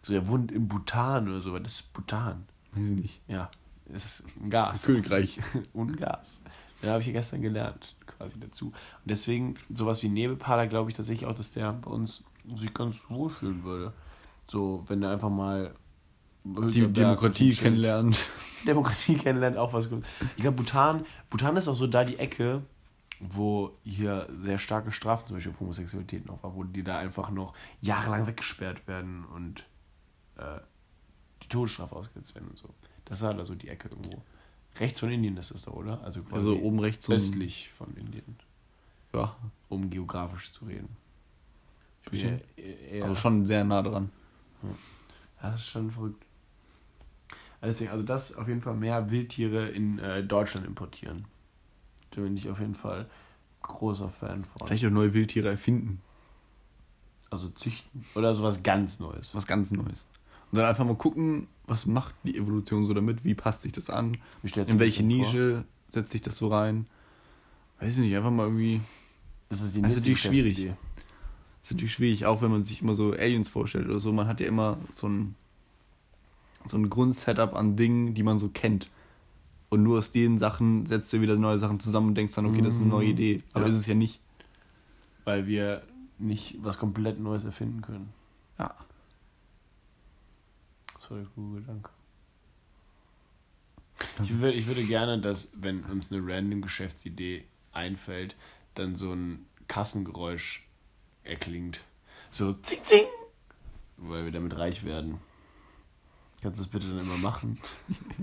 Speaker 2: So, der wohnt in Bhutan oder so, weil das ist Bhutan.
Speaker 1: Weiß ich nicht.
Speaker 2: Ja, das ist ein Gas.
Speaker 1: Königreich.
Speaker 2: und Gas. Da habe ich ja gestern gelernt, quasi dazu. Und deswegen, sowas wie Nebelpader, glaube ich tatsächlich auch, dass der bei uns sich ganz wohlfühlen würde. So, wenn er einfach mal.
Speaker 1: Die Demokratie kennenlernt.
Speaker 2: Demokratie kennenlernt, auch was gut. Ich glaube, Bhutan, Bhutan ist auch so da die Ecke, wo hier sehr starke Strafen zum Beispiel auf Homosexualität noch war, wo die da einfach noch jahrelang weggesperrt werden und äh, die Todesstrafe ausgesetzt werden und so. Das war da so die Ecke irgendwo. Rechts von Indien ist das da, oder? Also quasi
Speaker 1: Also oben rechts
Speaker 2: östlich von Indien,
Speaker 1: Ja,
Speaker 2: um geografisch zu reden. Ich bin eher, eher,
Speaker 1: aber schon sehr nah dran.
Speaker 2: Ja, das ist schon verrückt. Also deswegen, also das auf jeden Fall mehr Wildtiere in äh, Deutschland importieren. Da bin ich auf jeden Fall großer Fan von.
Speaker 1: Vielleicht auch neue Wildtiere erfinden.
Speaker 2: Also züchten. Oder sowas ganz Neues.
Speaker 1: Was ganz Neues. Und dann einfach mal gucken, was macht die Evolution so damit, wie passt sich das an, in welche
Speaker 2: das
Speaker 1: Nische setzt sich das so rein. Weiß ich nicht, einfach mal irgendwie.
Speaker 2: Das ist die
Speaker 1: Das ist natürlich schwierig.
Speaker 2: Geschäftsidee.
Speaker 1: ist natürlich schwierig, auch wenn man sich immer so Aliens vorstellt oder so. Man hat ja immer so ein, so ein Grundsetup an Dingen, die man so kennt. Und nur aus den Sachen setzt du wieder neue Sachen zusammen und denkst dann, okay, das ist eine neue Idee. Aber
Speaker 2: Ja.
Speaker 1: ist es ja nicht.
Speaker 2: Weil wir nicht was komplett Neues erfinden können.
Speaker 1: Ja.
Speaker 2: Das war der gute Gedanke. Ich würde, ich würde gerne, dass, wenn uns eine random Geschäftsidee einfällt, dann so ein Kassengeräusch erklingt. So zing zing! Weil wir damit reich werden. Kannst du das bitte dann immer machen?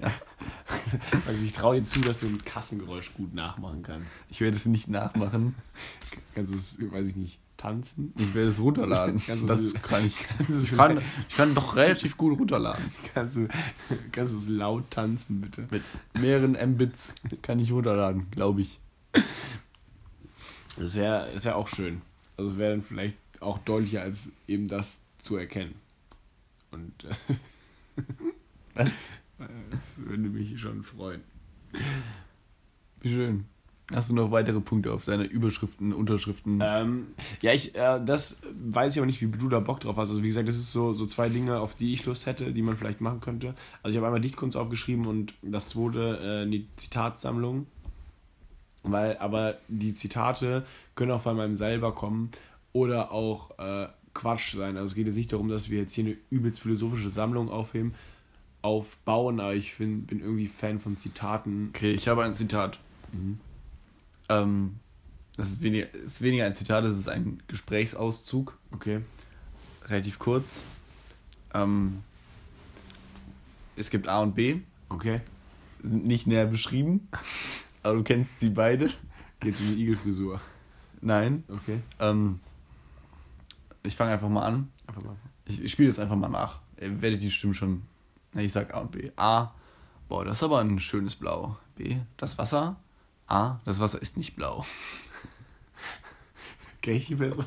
Speaker 1: Ja.
Speaker 2: Also ich traue dir zu, dass du ein Kassengeräusch gut nachmachen kannst.
Speaker 1: Ich werde es nicht nachmachen.
Speaker 2: Kannst du es, weiß ich nicht, tanzen?
Speaker 1: Ich werde es runterladen.
Speaker 2: Kannst
Speaker 1: das kann ich. Ich kann, ich kann doch relativ gut runterladen.
Speaker 2: Kannst du, kannst du es laut tanzen, bitte?
Speaker 1: Mit mehreren Mbits kann ich runterladen, glaube ich.
Speaker 2: Das wäre das wär auch schön. Also es wäre dann vielleicht auch deutlicher als eben das zu erkennen. Und äh,
Speaker 1: Was?
Speaker 2: das würde mich schon freuen.
Speaker 1: Wie schön. Hast du noch weitere Punkte auf deine Überschriften, Unterschriften?
Speaker 2: Ähm, ja, ich, äh, das weiß ich aber nicht, wie du da Bock drauf hast. Also wie gesagt, das ist so, so zwei Dinge, auf die ich Lust hätte, die man vielleicht machen könnte. Also ich habe einmal Dichtkunst aufgeschrieben und das zweite äh, die Zitatsammlung. Weil, aber die Zitate können auch von meinem selber kommen oder auch äh, Quatsch sein. Also es geht jetzt nicht darum, dass wir jetzt hier eine übelst philosophische Sammlung aufheben, aufbauen, aber ich find, bin irgendwie Fan von Zitaten.
Speaker 1: Okay, ich habe ein Zitat. Ähm, das ist weniger, ist weniger ein Zitat, das ist ein Gesprächsauszug.
Speaker 2: Okay.
Speaker 1: Relativ kurz. Ähm, es gibt A und B,
Speaker 2: Okay.
Speaker 1: sind nicht näher beschrieben, aber du kennst sie beide.
Speaker 2: Geht um die Igelfrisur.
Speaker 1: Nein.
Speaker 2: Okay.
Speaker 1: Ähm, ich fange einfach mal an.
Speaker 2: Einfach mal.
Speaker 1: Ich, ich spiele das einfach mal nach. Ihr werdet die Stimmen schon. Na, ich sag A und B. A. Boah, das ist aber ein schönes Blau. B. Das Wasser. A. Das Wasser ist nicht blau.
Speaker 2: Kenn ich die Person?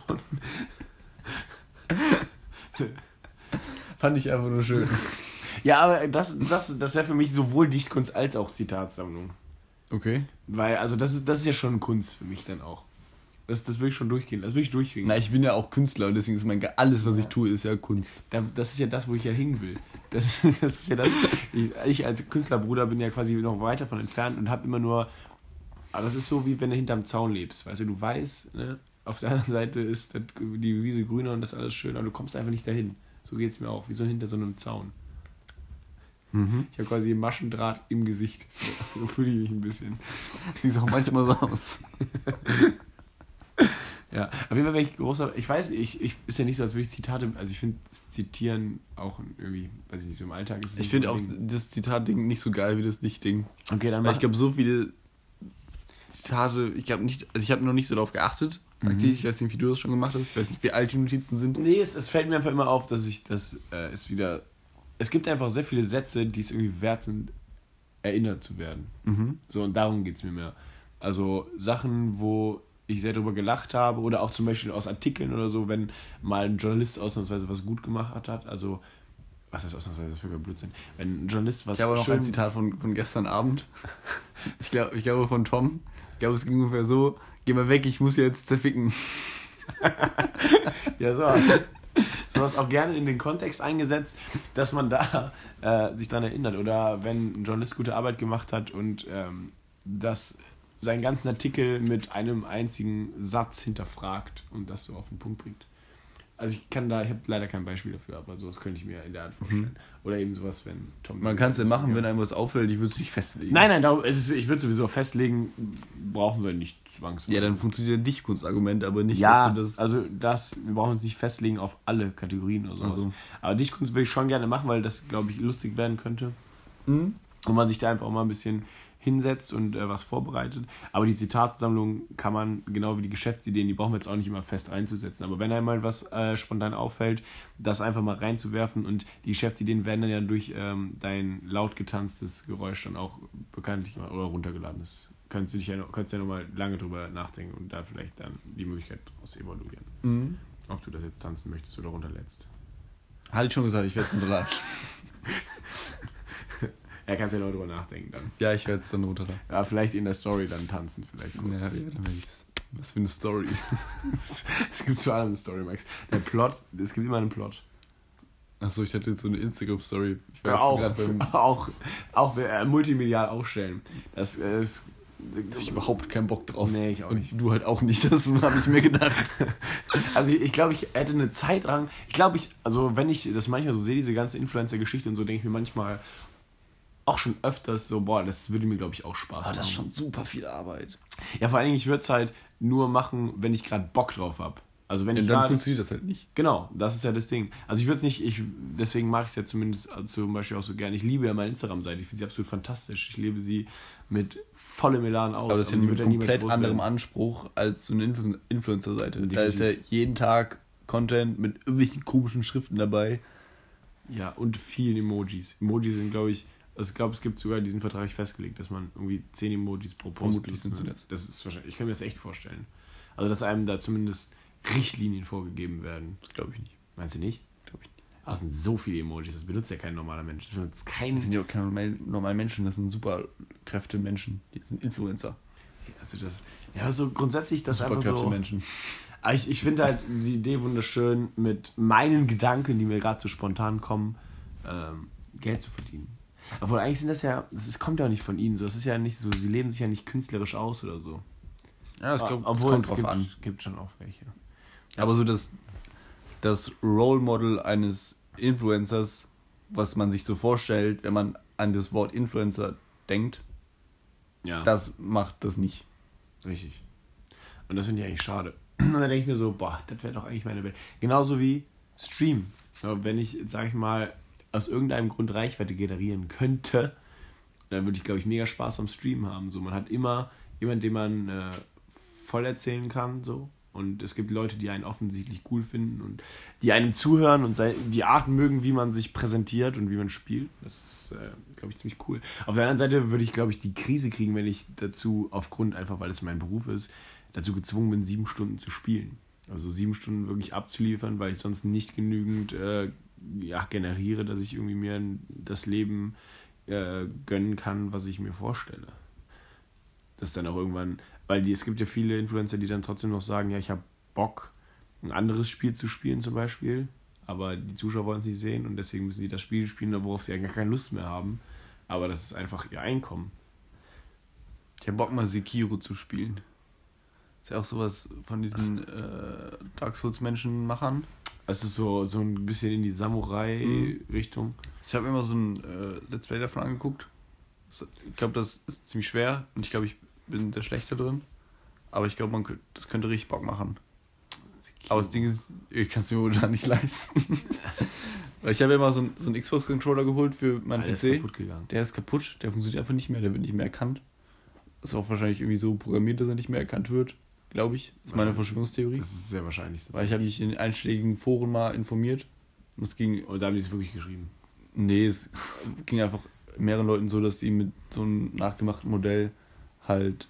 Speaker 1: Fand ich einfach nur schön.
Speaker 2: Ja, aber das, das, das wäre für mich sowohl Dichtkunst als auch Zitatsammlung.
Speaker 1: Okay.
Speaker 2: Weil, also das ist, das ist ja schon Kunst für mich dann auch. Das, das will ich schon durchgehen. Das will ich durchgehen.
Speaker 1: Na, ich bin ja auch Künstler und deswegen ist mein alles, was ich tue, ist ja Kunst.
Speaker 2: Da, das ist ja das, wo ich ja hin will. Das, das ist ja das. Ich, ich als Künstlerbruder bin ja quasi noch weit davon entfernt und habe immer nur. Aber das ist so, wie wenn du hinterm Zaun lebst. Weißt du, du weißt, ne, auf der anderen Seite ist die Wiese grüner und das ist alles schön, aber du kommst einfach nicht dahin. So geht es mir auch, wie so hinter so einem Zaun. Ich habe quasi Maschendraht im Gesicht. So, so fühle ich mich ein bisschen.
Speaker 1: Sieht auch manchmal so aus.
Speaker 2: Ja, auf jeden Fall wäre ich großer. Ich weiß, ich, ich ist ja nicht so, als würde ich Zitate. Also ich finde Zitieren auch irgendwie, weiß ich nicht, so im Alltag ist es
Speaker 1: Ich
Speaker 2: nicht
Speaker 1: finde auch
Speaker 2: unbedingt-
Speaker 1: das Zitat-Ding nicht so geil wie das Dicht-Ding.
Speaker 2: Okay, dann
Speaker 1: Weil ich glaube, so viele Zitate, ich glaube nicht, also ich habe noch nicht so darauf geachtet. Aktiv, ich weiß nicht, wie du das schon gemacht hast. Ich weiß nicht, wie alt die Notizen sind.
Speaker 2: Nee, es, es fällt mir einfach immer auf, dass ich das äh, ist wieder. Es gibt einfach sehr viele Sätze, die es irgendwie wert sind, erinnert zu werden.
Speaker 1: Mhm.
Speaker 2: So, und darum geht es mir mehr. Also Sachen, wo ich sehr drüber gelacht habe oder auch zum Beispiel aus Artikeln oder so, wenn mal ein Journalist ausnahmsweise was gut gemacht hat. Also, was heißt ausnahmsweise, das ist für Blödsinn. Wenn ein Journalist was
Speaker 1: Ich habe noch ein Zitat von, von gestern Abend. Ich glaube, ich glaube von Tom. Ich glaube, es ging ungefähr so: Geh mal weg, ich muss jetzt zerficken.
Speaker 2: Ja, so. Sowas auch gerne in den Kontext eingesetzt, dass man da äh, sich dran erinnert. Oder wenn ein Journalist gute Arbeit gemacht hat und ähm, das seinen ganzen Artikel mit einem einzigen Satz hinterfragt und das so auf den Punkt bringt. Also ich kann da, ich habe leider kein Beispiel dafür, aber sowas könnte ich mir in der Art vorstellen. Oder eben sowas, wenn Tom.
Speaker 1: Man kann es ja machen, wenn einem was auffällt, ich würde es nicht festlegen.
Speaker 2: Nein, nein, darum, es ist, ich würde sowieso festlegen, brauchen wir nicht zwangsweise.
Speaker 1: Ja, dann funktioniert ein Dichtkunstargument, aber nicht,
Speaker 2: Ja,
Speaker 1: dass du das.
Speaker 2: also das, wir brauchen uns nicht festlegen auf alle Kategorien oder sowas.
Speaker 1: Also.
Speaker 2: Aber Dichtkunst würde ich schon gerne machen, weil das, glaube ich, lustig werden könnte.
Speaker 1: Hm?
Speaker 2: Und man sich da einfach auch mal ein bisschen hinsetzt und äh, was vorbereitet. Aber die Zitatsammlung kann man, genau wie die Geschäftsideen, die brauchen wir jetzt auch nicht immer fest einzusetzen. Aber wenn einmal was äh, spontan auffällt, das einfach mal reinzuwerfen und die Geschäftsideen werden dann ja durch ähm, dein laut getanztes Geräusch dann auch bekanntlich mal oder runtergeladen. Das kannst du dich ja, kannst ja nochmal lange drüber nachdenken und da vielleicht dann die Möglichkeit daraus evaluieren.
Speaker 1: Mhm.
Speaker 2: Ob ob du das jetzt tanzen möchtest oder runterlädst.
Speaker 1: Hatte ich schon gesagt, ich werde es runterladen.
Speaker 2: Ja, kannst ja noch drüber nachdenken dann.
Speaker 1: ja, ich werde es dann runterladen.
Speaker 2: Ja, vielleicht in der Story dann tanzen, vielleicht
Speaker 1: Ja,
Speaker 2: kurz.
Speaker 1: ja, dann werde ich's. Was für eine Story.
Speaker 2: es gibt zu allem eine Story, Max. Der Plot, es gibt immer einen Plot.
Speaker 1: Achso, ich hatte jetzt so eine Instagram-Story. Ich war
Speaker 2: Ja, auch,
Speaker 1: beim.
Speaker 2: auch, auch äh, multimedial aufstellen. Das äh, ist.
Speaker 1: hab ich überhaupt keinen Bock drauf.
Speaker 2: Nee, ich auch
Speaker 1: Und
Speaker 2: nicht.
Speaker 1: du halt auch nicht, das habe ich mir gedacht.
Speaker 2: Also ich, ich glaube, ich hätte eine Zeit lang. Ich glaube, ich, also wenn ich das manchmal so sehe, diese ganze Influencer-Geschichte und so, denke ich mir manchmal auch schon öfters so, boah, das würde mir, glaube ich, auch Spaß
Speaker 1: Aber
Speaker 2: machen.
Speaker 1: das ist schon super viel Arbeit.
Speaker 2: Ja, vor allen Dingen, ich würde es halt nur machen, wenn ich gerade Bock drauf habe. Also wenn
Speaker 1: Und
Speaker 2: ich
Speaker 1: dann
Speaker 2: gerade.
Speaker 1: funktioniert das halt nicht.
Speaker 2: Genau, das ist ja das Ding. Also ich würde es nicht, ich, deswegen mag ich es ja zumindest äh, zum Beispiel auch so gerne. Ich liebe ja meine Instagram-Seite, ich finde sie absolut fantastisch. Ich lebe sie mit vollem Elan aus.
Speaker 1: Aber das ist ja
Speaker 2: sie
Speaker 1: mit komplett anderem. Anspruch als so eine Influ Influencer-Seite. Da ist ja jeden Tag Content mit irgendwelchen komischen Schriften dabei.
Speaker 2: Ja, und vielen Emojis. Emojis sind, glaube ich, also ich glaube, es gibt sogar diesen Vertrag festgelegt, dass man irgendwie 10 Emojis pro Post
Speaker 1: Vermutlich sind sie
Speaker 2: hat.
Speaker 1: das.
Speaker 2: Das ist wahrscheinlich, ich kann mir das echt vorstellen. Also, dass einem da zumindest Richtlinien vorgegeben werden.
Speaker 1: Das glaube ich nicht.
Speaker 2: Meinst du nicht?
Speaker 1: Glaube ich nicht.
Speaker 2: Aber es sind so viele Emojis, das benutzt ja kein normaler Mensch. Das benutzt kein
Speaker 1: Das sind ja auch keine normal- normalen Menschen, das sind Superkräfte-Menschen. Die sind Influencer.
Speaker 2: Also das, ja, so grundsätzlich das einfach so.
Speaker 1: Superkräfte-Menschen.
Speaker 2: Aber ich, ich finde halt die Idee wunderschön, mit meinen Gedanken, die mir gerade so spontan kommen, ähm, Geld zu verdienen. Obwohl eigentlich sind das ja, ist, kommt ja auch nicht von ihnen so. Es ist ja nicht so, sie leben sich ja nicht künstlerisch aus oder so.
Speaker 1: Ja, glaub, das
Speaker 2: Obwohl
Speaker 1: kommt
Speaker 2: es
Speaker 1: drauf
Speaker 2: gibt,
Speaker 1: an.
Speaker 2: gibt schon auch welche.
Speaker 1: Aber so das, das Role Model eines Influencers, was man sich so vorstellt, wenn man an das Wort Influencer denkt,
Speaker 2: Ja,
Speaker 1: das macht das nicht.
Speaker 2: richtig. Und das finde ich eigentlich schade. Und dann denke ich mir so, boah, das wäre doch eigentlich meine Welt. Genauso wie Stream. Wenn ich, sag ich mal, aus irgendeinem Grund Reichweite generieren könnte, dann würde ich, glaube ich, mega Spaß am Stream haben. So, man hat immer jemanden, den man äh, voll erzählen kann, so. Und es gibt Leute, die einen offensichtlich cool finden und die einem zuhören und die Art mögen, wie man sich präsentiert und wie man spielt. Das ist, äh, glaube ich, ziemlich cool. Auf der anderen Seite würde ich, glaube ich, die Krise kriegen, wenn ich dazu, aufgrund einfach, weil es mein Beruf ist, dazu gezwungen bin, sieben Stunden zu spielen. Also sieben Stunden wirklich abzuliefern, weil ich sonst nicht genügend äh, ja, generiere, dass ich irgendwie mir das Leben äh, gönnen kann, was ich mir vorstelle. Das dann auch irgendwann, weil die, es gibt ja viele Influencer, die dann trotzdem noch sagen, ja, ich habe Bock, ein anderes Spiel zu spielen zum Beispiel, aber die Zuschauer wollen es nicht sehen und deswegen müssen die das Spiel spielen, worauf sie ja gar keine Lust mehr haben. Aber das ist einfach ihr Einkommen.
Speaker 1: Ich hab Bock mal Sekiro zu spielen. Ist ja auch sowas von diesen äh, Dark Souls-Menschen
Speaker 2: ist so, so ein bisschen in die Samurai-Richtung.
Speaker 1: Ich habe immer so ein äh, Let's Play davon angeguckt. Ich glaube, das ist ziemlich schwer und ich glaube, ich bin sehr schlecht da drin. Aber ich glaube, man das könnte richtig Bock machen. Aber das Ding ist, ich kann es mir momentan nicht leisten. Weil ich habe immer so einen so einen Xbox-Controller geholt für meinen
Speaker 2: Alles
Speaker 1: PC.
Speaker 2: kaputt gegangen.
Speaker 1: Der ist kaputt, der funktioniert einfach nicht mehr, der wird nicht mehr erkannt. Ist auch wahrscheinlich irgendwie so programmiert, dass er nicht mehr erkannt wird, glaube ich. Das ist meine. Verschwörungstheorie.
Speaker 2: Das ist sehr wahrscheinlich.
Speaker 1: Weil ich habe mich in den einschlägigen Foren mal informiert. Und es ging,
Speaker 2: Und da haben die es wirklich geschrieben.
Speaker 1: nee, es ging einfach mehreren Leuten so, dass sie mit so einem nachgemachten Modell halt,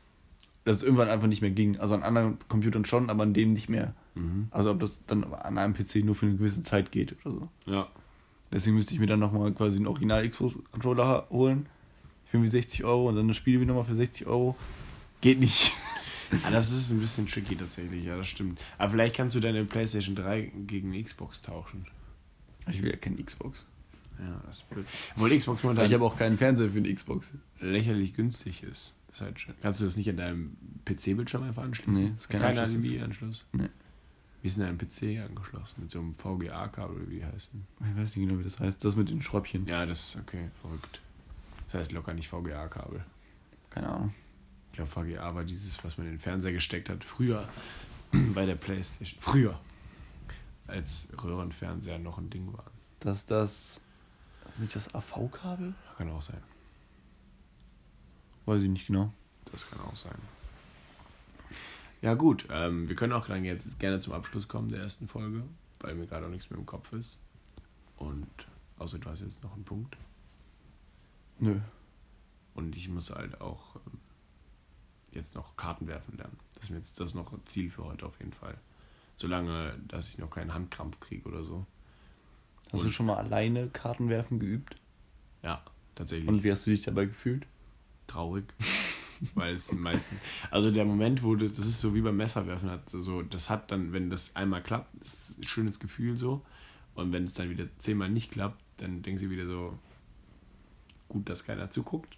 Speaker 1: dass es irgendwann einfach nicht mehr ging. Also an anderen Computern schon, aber an denen nicht mehr.
Speaker 2: Mhm.
Speaker 1: Also ob das dann an einem PC nur für eine gewisse Zeit geht oder so.
Speaker 2: Ja.
Speaker 1: Deswegen müsste ich mir dann nochmal quasi einen Original Xbox-Controller ha- holen. Für irgendwie 60 Euro und dann das Spiel wieder nochmal für 60 Euro. Geht nicht.
Speaker 2: Ah, das ist ein bisschen tricky tatsächlich, ja, das stimmt. Aber vielleicht kannst du deine PlayStation 3 gegen eine Xbox tauschen.
Speaker 1: Ich will ja keinen Xbox.
Speaker 2: Ja, das ist blöd. Obwohl Xbox momentan
Speaker 1: Ich habe auch keinen Fernseher für eine Xbox.
Speaker 2: lächerlich günstig ist. Das ist halt schön. Kannst du das nicht an deinem PC-Bildschirm einfach anschließen?
Speaker 1: Nee, ist kein
Speaker 2: Kein
Speaker 1: Anschluss.
Speaker 2: HDMI-Anschluss?
Speaker 1: Nee.
Speaker 2: Wie ist denn dein PC angeschlossen? Mit so einem VGA-Kabel, wie die heißen?
Speaker 1: Ich weiß nicht genau, wie das heißt. Das mit den Schräubchen.
Speaker 2: Ja, das ist okay, verrückt. Das heißt locker nicht VGA-Kabel.
Speaker 1: Keine Ahnung.
Speaker 2: Ich glaube, VGA war dieses, was man in den Fernseher gesteckt hat, früher bei der Playstation. Früher. Als Röhrenfernseher noch ein Ding waren.
Speaker 1: Dass das. Ist nicht das AV-Kabel?
Speaker 2: Kann auch sein.
Speaker 1: Weiß ich nicht genau.
Speaker 2: Das kann auch sein. Ja, gut. Ähm, wir können auch dann jetzt gerne zum Abschluss kommen der ersten Folge, weil mir gerade auch nichts mehr im Kopf ist. Und außer du hast jetzt noch einen Punkt.
Speaker 1: Nö.
Speaker 2: Und ich muss halt auch ähm, jetzt noch Karten werfen lernen. Das ist mir jetzt das ist noch ein Ziel für heute auf jeden Fall. Solange, dass ich noch keinen Handkrampf kriege oder so.
Speaker 1: Hast
Speaker 2: Und-
Speaker 1: du schon mal alleine Karten werfen geübt?
Speaker 2: Ja, tatsächlich.
Speaker 1: Und wie hast du dich dabei gefühlt?
Speaker 2: traurig. Weil es meistens. Also der Moment, wo du, das ist so wie beim Messerwerfen, hat so, das hat dann, wenn das einmal klappt, ist ein schönes Gefühl so. Und wenn es dann wieder zehnmal nicht klappt, dann denkst du wieder so, gut, dass keiner zuguckt.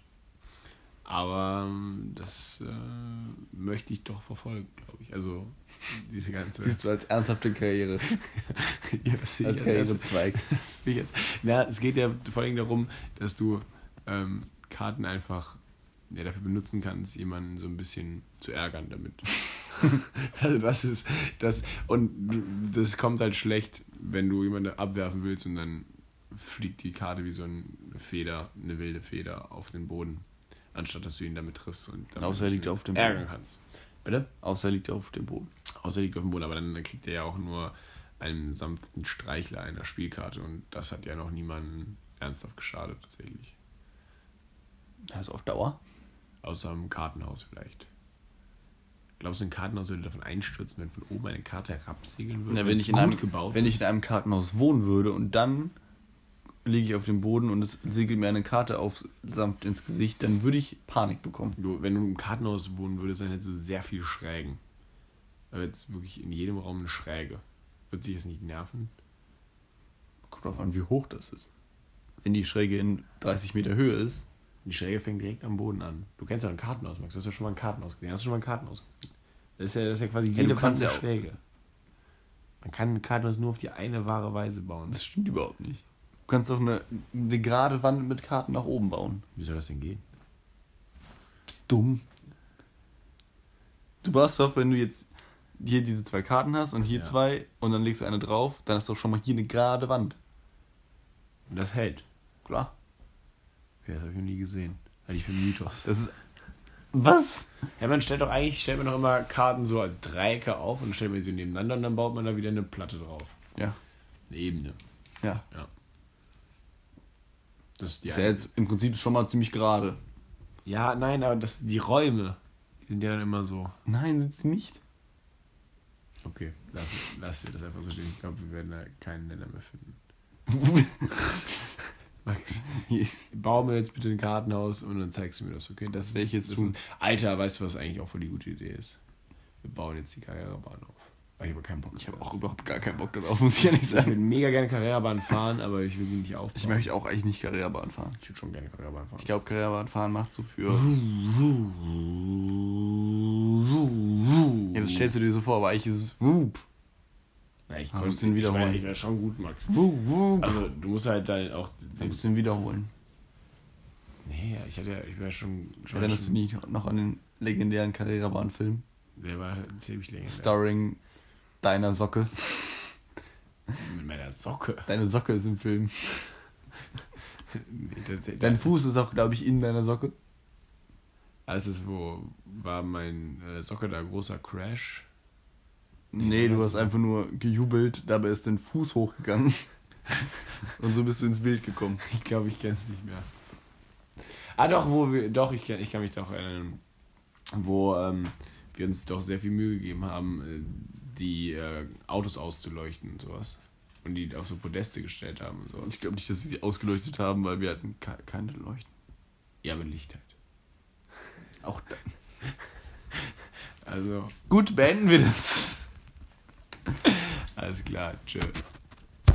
Speaker 2: Aber ähm, das äh, möchte ich doch verfolgen, glaube ich. Also diese ganze.
Speaker 1: Siehst du als ernsthafte Karriere,
Speaker 2: ja, das
Speaker 1: als Karrierezweig.
Speaker 2: Das jetzt. Ja, es geht ja vor allem darum, dass du ähm, Karten einfach ja, dafür benutzen kannst, jemanden so ein bisschen zu ärgern damit. also das ist das und das kommt halt schlecht, wenn du jemanden abwerfen willst und dann fliegt die Karte wie so eine Feder, eine wilde Feder auf den Boden, anstatt dass du ihn damit triffst und damit
Speaker 1: Außer er liegt auf dem
Speaker 2: ärgern
Speaker 1: Boden.
Speaker 2: kannst. Bitte?
Speaker 1: Außer er liegt auf dem Boden.
Speaker 2: Außer er liegt auf dem Boden, aber dann, dann kriegt er ja auch nur einen sanften Streichler einer Spielkarte und das hat ja noch niemanden ernsthaft geschadet tatsächlich.
Speaker 1: Also auf Dauer?
Speaker 2: Außer im Kartenhaus vielleicht. Glaubst du, ein Kartenhaus würde davon einstürzen, wenn von oben eine Karte herabsegeln würde?
Speaker 1: Na,
Speaker 2: Wenn
Speaker 1: ich in einem,
Speaker 2: gebaut
Speaker 1: wenn
Speaker 2: ist?
Speaker 1: ich in einem Kartenhaus wohnen würde und dann liege ich auf dem Boden und es segelt mir eine Karte auf sanft ins Gesicht, dann würde ich Panik bekommen.
Speaker 2: Du, wenn du im Kartenhaus wohnen würdest, dann hättest du sehr viel Schrägen. Aber jetzt wirklich in jedem Raum eine Schräge. Wird sich das nicht nerven?
Speaker 1: Kommt drauf an, wie hoch das ist. Wenn die Schräge in 30 Meter Höhe ist,
Speaker 2: Die Schräge fängt direkt am Boden an. Du kennst ja ein Kartenhaus, Max. Du hast ja schon mal ein Kartenhaus gesehen. Hast du schon mal ein Kartenhaus gesehen? Das ist ja, das ist ja quasi
Speaker 1: Ja,
Speaker 2: jede
Speaker 1: kannst
Speaker 2: Wand
Speaker 1: ja
Speaker 2: Schräge. Man kann ein Kartenhaus nur auf die eine wahre Weise bauen.
Speaker 1: das stimmt überhaupt nicht. Du kannst doch eine, eine gerade Wand mit Karten nach oben bauen.
Speaker 2: Wie soll das denn gehen?
Speaker 1: Bist dumm. Du brauchst doch, wenn du jetzt hier diese zwei Karten hast und hier
Speaker 2: Ja.
Speaker 1: zwei und dann legst du eine drauf, dann ist doch schon mal hier eine gerade Wand.
Speaker 2: Und das hält.
Speaker 1: Klar.
Speaker 2: Okay, das habe ich noch nie gesehen. Halte ich für Mythos.
Speaker 1: Das ist. Was?
Speaker 2: Ja, man stellt doch eigentlich, stellt man doch immer Karten so als Dreiecke auf und stellt man sie nebeneinander und dann baut man da wieder eine Platte drauf.
Speaker 1: Ja.
Speaker 2: Eine Ebene.
Speaker 1: Ja.
Speaker 2: Ja. Das ist die
Speaker 1: ist ja jetzt im Prinzip schon mal ziemlich gerade.
Speaker 2: ja, nein, aber das, die Räume sind ja dann immer so.
Speaker 1: Nein, sind sie nicht.
Speaker 2: Okay, lass, lass dir das einfach so stehen. Ich glaube, wir werden da keinen Nenner mehr finden. Max, bau mir jetzt bitte ein Kartenhaus und dann zeigst du mir das, okay? Das
Speaker 1: Werde ich jetzt
Speaker 2: das
Speaker 1: tun.
Speaker 2: Alter, weißt du, was eigentlich auch voll die gute Idee ist? Wir bauen jetzt die Karrierebahn auf. Weil ich habe keinen Bock.
Speaker 1: Ich habe auch überhaupt gar keinen Bock darauf, muss ich ehrlich
Speaker 2: Ich
Speaker 1: sagen.
Speaker 2: würde mega gerne Karrierebahn fahren, aber ich will die nicht aufbauen.
Speaker 1: Ich möchte auch eigentlich nicht Karrierebahn fahren.
Speaker 2: Ich würde schon gerne Karrierebahn fahren.
Speaker 1: Ich glaube, Karrierebahn fahren macht so für. Ja, das stellst du dir so vor, aber eigentlich ist es Whoop.
Speaker 2: Ja, ich
Speaker 1: Ah,
Speaker 2: konnte
Speaker 1: du
Speaker 2: ich
Speaker 1: wiederholen.
Speaker 2: wäre- Ich wäre schon gut, Max.
Speaker 1: Whoop.
Speaker 2: Also, du musst halt dann auch. Den,
Speaker 1: musst du ihn wiederholen.
Speaker 2: nee, ich hatte ja, ich wäre schon. schon
Speaker 1: Erinnerst du
Speaker 2: schon,
Speaker 1: dich noch an den legendären Karrierebahn-Film?
Speaker 2: Der war ziemlich länger.
Speaker 1: Starring deiner Socke.
Speaker 2: Mit meiner Socke.
Speaker 1: Deine Socke ist im Film.
Speaker 2: Nee, das, das,
Speaker 1: Dein Fuß ist auch, glaube ich, in deiner Socke.
Speaker 2: Alles ist, wo war mein äh, Socke da großer Crash?
Speaker 1: Nee, du
Speaker 2: was?
Speaker 1: hast einfach nur gejubelt, dabei ist dein Fuß hochgegangen. Und so bist du ins Bild gekommen.
Speaker 2: Ich glaube, ich kenne es nicht mehr. Ah, doch, wo wir. Doch, ich, kenn- ich kann mich doch erinnern. Wo ähm, wir uns doch sehr viel Mühe gegeben haben, äh, die äh, Autos auszuleuchten und sowas. Und die auf so Podeste gestellt haben und sowas.
Speaker 1: Ich glaube nicht, dass sie sie ausgeleuchtet haben, weil wir hatten ke- keine Leuchten.
Speaker 2: Ja, mit Licht halt.
Speaker 1: Auch dann.
Speaker 2: Also,
Speaker 1: Gut, beenden wir das.
Speaker 2: alles klar. Tschö.